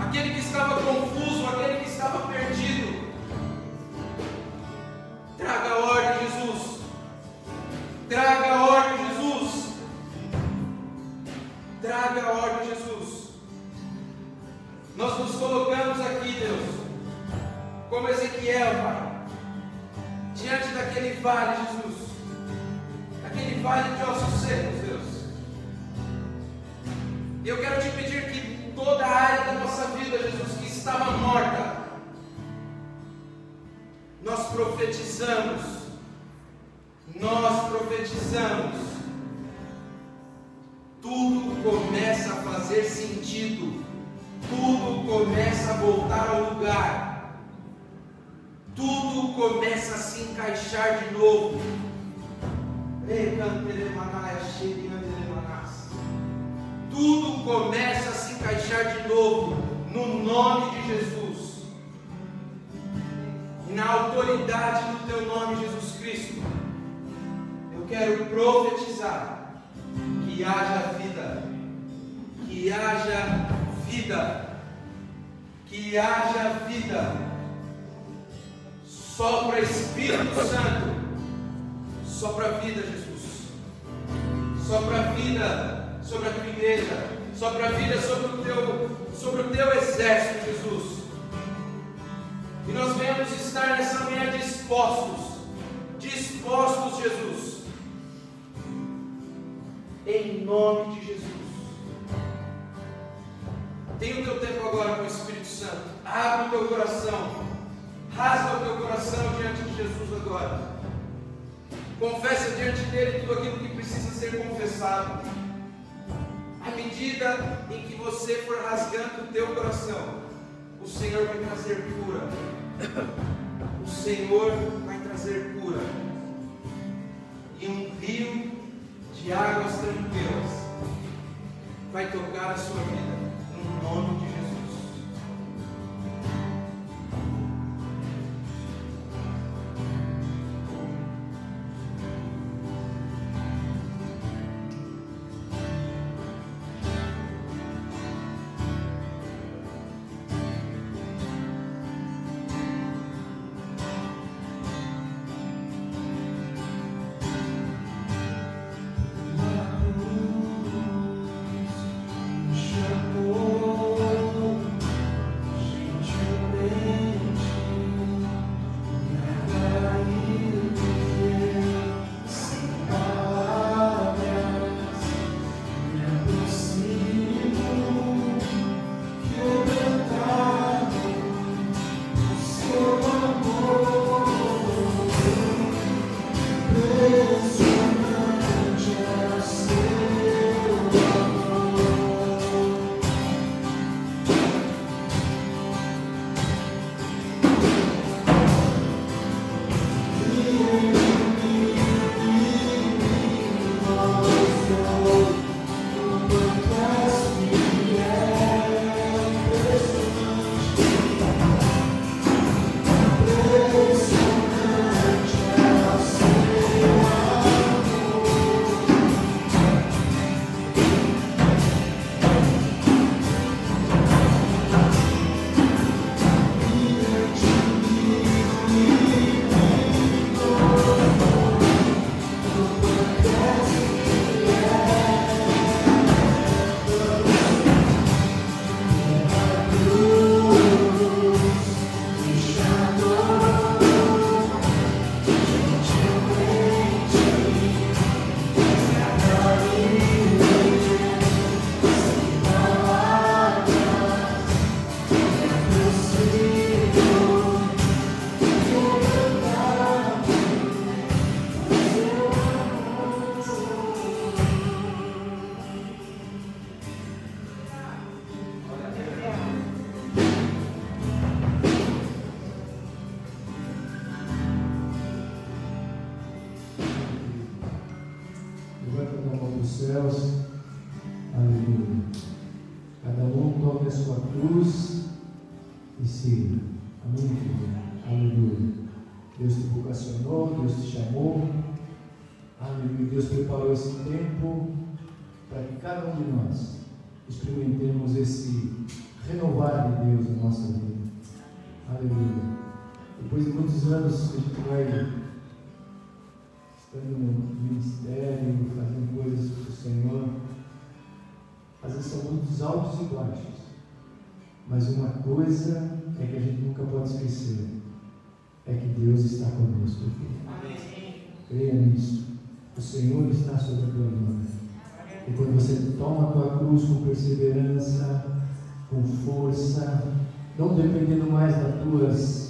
A: aquele que estava confuso, aquele que estava perdido. Traga a ordem, Jesus. Traga a ordem, Jesus. Traga a ordem, Jesus. Nós nos colocamos aqui, Deus, como Ezequiel, Pai, diante daquele vale, Jesus aquele vale de ossos secos, Deus. E eu quero te pedir que toda a área da nossa vida, Jesus, que estava morta, nós profetizamos, nós profetizamos, tudo começa a fazer sentido, tudo começa a voltar ao lugar, tudo começa a se encaixar de novo tudo começa a se encaixar de novo no nome de Jesus. E na autoridade do teu nome, Jesus Cristo. Eu quero profetizar que haja vida, que haja vida, que haja vida. Sopra Espírito Santo Sopra vida, Jesus. Sopra vida sobre a tua igreja. Sopra a vida sobre o teu, sobre o teu exército, Jesus. E nós venhamos estar nessa manhã dispostos. Dispostos, Jesus. Em nome de Jesus. Tenha o teu tempo agora com o Espírito Santo. Abre o teu coração. Rasga o teu coração diante de Jesus agora. Confessa diante dele tudo aquilo que precisa ser confessado. À medida em que você for rasgando o teu coração, o Senhor vai trazer cura. O Senhor vai trazer cura. E um rio de águas tranquilas vai tocar a sua vida. No nome de Jesus.
B: Anos a gente vai estando no ministério, fazendo coisas para o Senhor, às vezes são muitos altos e baixos. Mas uma coisa é que a gente nunca pode esquecer: é que Deus está conosco. Creia nisso. O Senhor está sobre a tua vida. E quando você toma a tua cruz com perseverança, com força, não dependendo mais das tuas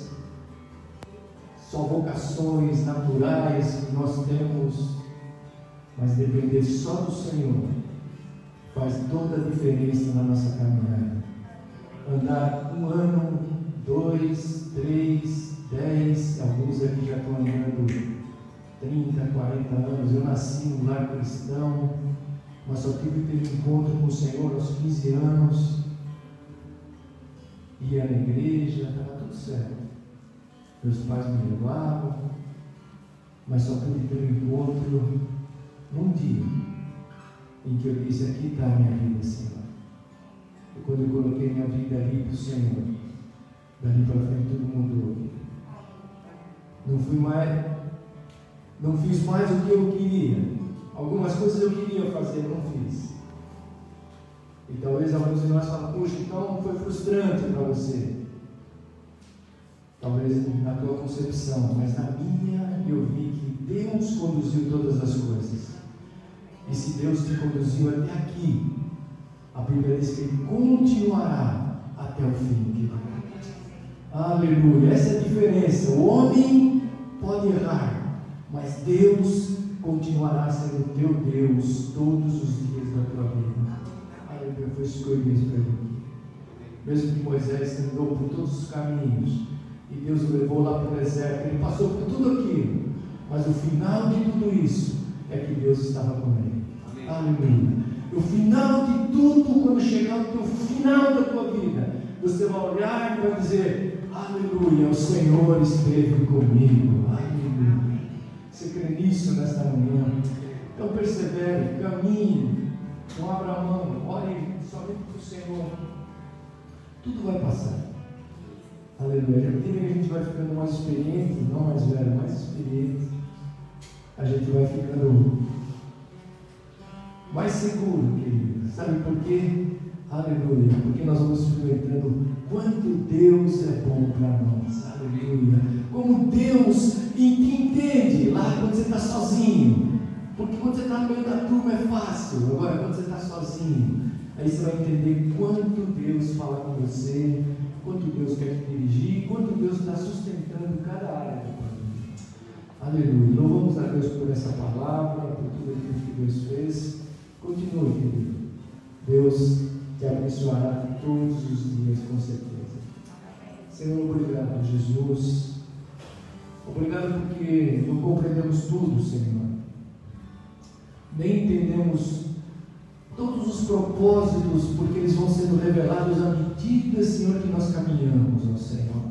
B: só vocações naturais que nós temos, mas depender só do Senhor, faz toda a diferença na nossa caminhada. Andar um ano, dois, três, dez, alguns aqui já estão andando 30, 40 anos. Eu nasci no lar cristão, mas só tive ter encontro com o Senhor aos 15 anos. Ia na igreja, estava tudo certo. Meus pais me levavam, mas só pude ter um encontro num dia em que eu disse: Aqui está a minha vida, Senhor. E quando eu coloquei minha vida ali para o Senhor, dali para frente tudo mudou. Não fui mais, não fiz mais o que eu queria. Algumas coisas eu queria fazer, não fiz. E talvez alguns de nós falem, puxa, então foi frustrante para você. Talvez na tua concepção, mas na minha eu vi que Deus conduziu todas as coisas. E se Deus te conduziu até aqui, a Bíblia diz que Ele continuará até o fim. Aleluia. Essa é a diferença. O homem pode errar, mas Deus continuará sendo teu Deus todos os dias da tua vida. Aleluia. Foi isso que eu disse para ele. Mesmo que Moisés andou por todos os caminhos e Deus o levou lá para o deserto, ele passou por tudo aquilo, mas o final de tudo isso é que Deus estava com ele. Amém. Aleluia. O final de tudo, quando chegar o final da tua vida, você vai olhar e vai dizer: Aleluia, o Senhor esteve comigo. Aleluia. Você crê nisso nesta manhã? Então persevere, caminhe, não abra a mão, ore somente para o Senhor. Tudo vai passar. Aleluia. À medida que a gente vai ficando mais experiente, não mais velho, mais experiente, a gente vai ficando mais seguro, querido. Sabe por quê? Aleluia. Porque nós vamos experimentando quanto Deus é bom para nós. Aleluia. Como Deus entende lá quando você está sozinho. Porque quando você está no meio da turma é fácil. Agora, quando você está sozinho, aí você vai entender quanto Deus fala com você quanto Deus quer te dirigir, quanto Deus está sustentando cada área da tua. Aleluia. Louvamos a Deus por essa palavra, por tudo aquilo que Deus fez. Continue, querido. Deus te abençoará todos os dias, com certeza. Senhor, obrigado, Jesus. Obrigado porque não compreendemos tudo, Senhor. Nem entendemos todos os propósitos, porque eles vão sendo revelados à medida, Senhor, que nós caminhamos, ó Senhor.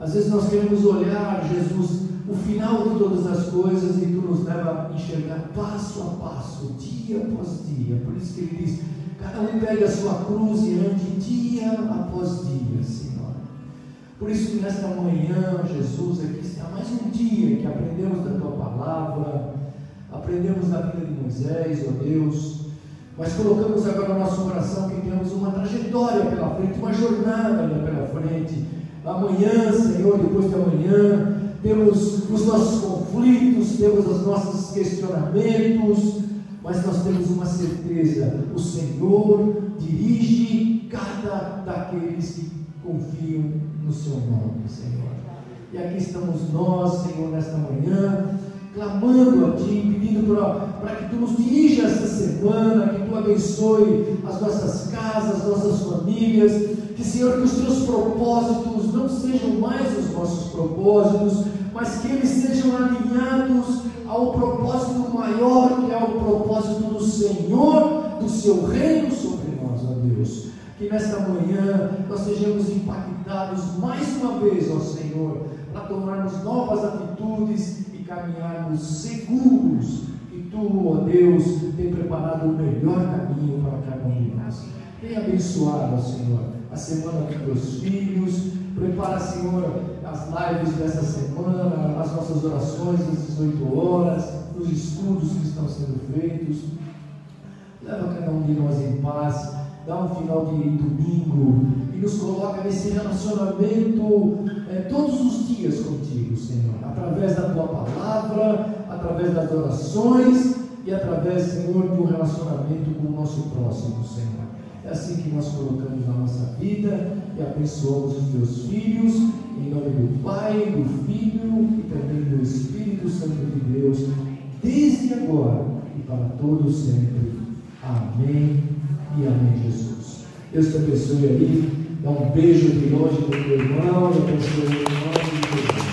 B: Às vezes nós queremos olhar, Jesus, o final de todas as coisas e tu nos leva a enxergar passo a passo, dia após dia. Por isso que ele diz: cada um pega a sua cruz e ande dia após dia, Senhor. Por isso que nesta manhã, Jesus, aqui está mais um dia que aprendemos da tua palavra, aprendemos da vida de Moisés, ó Deus mas colocamos agora no nosso coração que temos uma trajetória pela frente, uma jornada pela frente. Amanhã, Senhor, depois de amanhã, temos os nossos conflitos, temos os nossos questionamentos, mas nós temos uma certeza: o Senhor dirige cada daqueles que confiam no Seu nome, Senhor. E aqui estamos nós, Senhor, nesta manhã clamando a Ti, pedindo para que Tu nos dirija esta semana, que Tu abençoe as nossas casas, as nossas famílias, que Senhor, que os Teus propósitos não sejam mais os nossos propósitos, mas que eles sejam alinhados ao propósito maior que é o propósito do Senhor, do seu reino sobre nós, ó Deus. Que nesta manhã nós sejamos impactados mais uma vez, ó Senhor, para tomarmos novas atitudes caminharmos seguros. E tu, ó Deus, tem preparado o melhor caminho para cada de nós. Tenha abençoado, Senhor, a semana dos teus filhos. Prepara, Senhor, as lives dessa semana, as nossas orações às 18 horas, os estudos que estão sendo feitos. Leva cada um de nós em paz, dá um final de domingo e nos coloca nesse relacionamento é, todos os dias contigo, Senhor, através da tua palavra, através das orações e através, Senhor, de um relacionamento com o nosso próximo, Senhor. É assim que nós colocamos na nossa vida e abençoamos os teus filhos, em nome do Pai, do Filho e também do Espírito Santo de Deus, desde agora e para todos sempre. Amém e amém, Jesus. Deus te abençoe aí. Dá um beijo de longe para o teu irmão, eu estou em.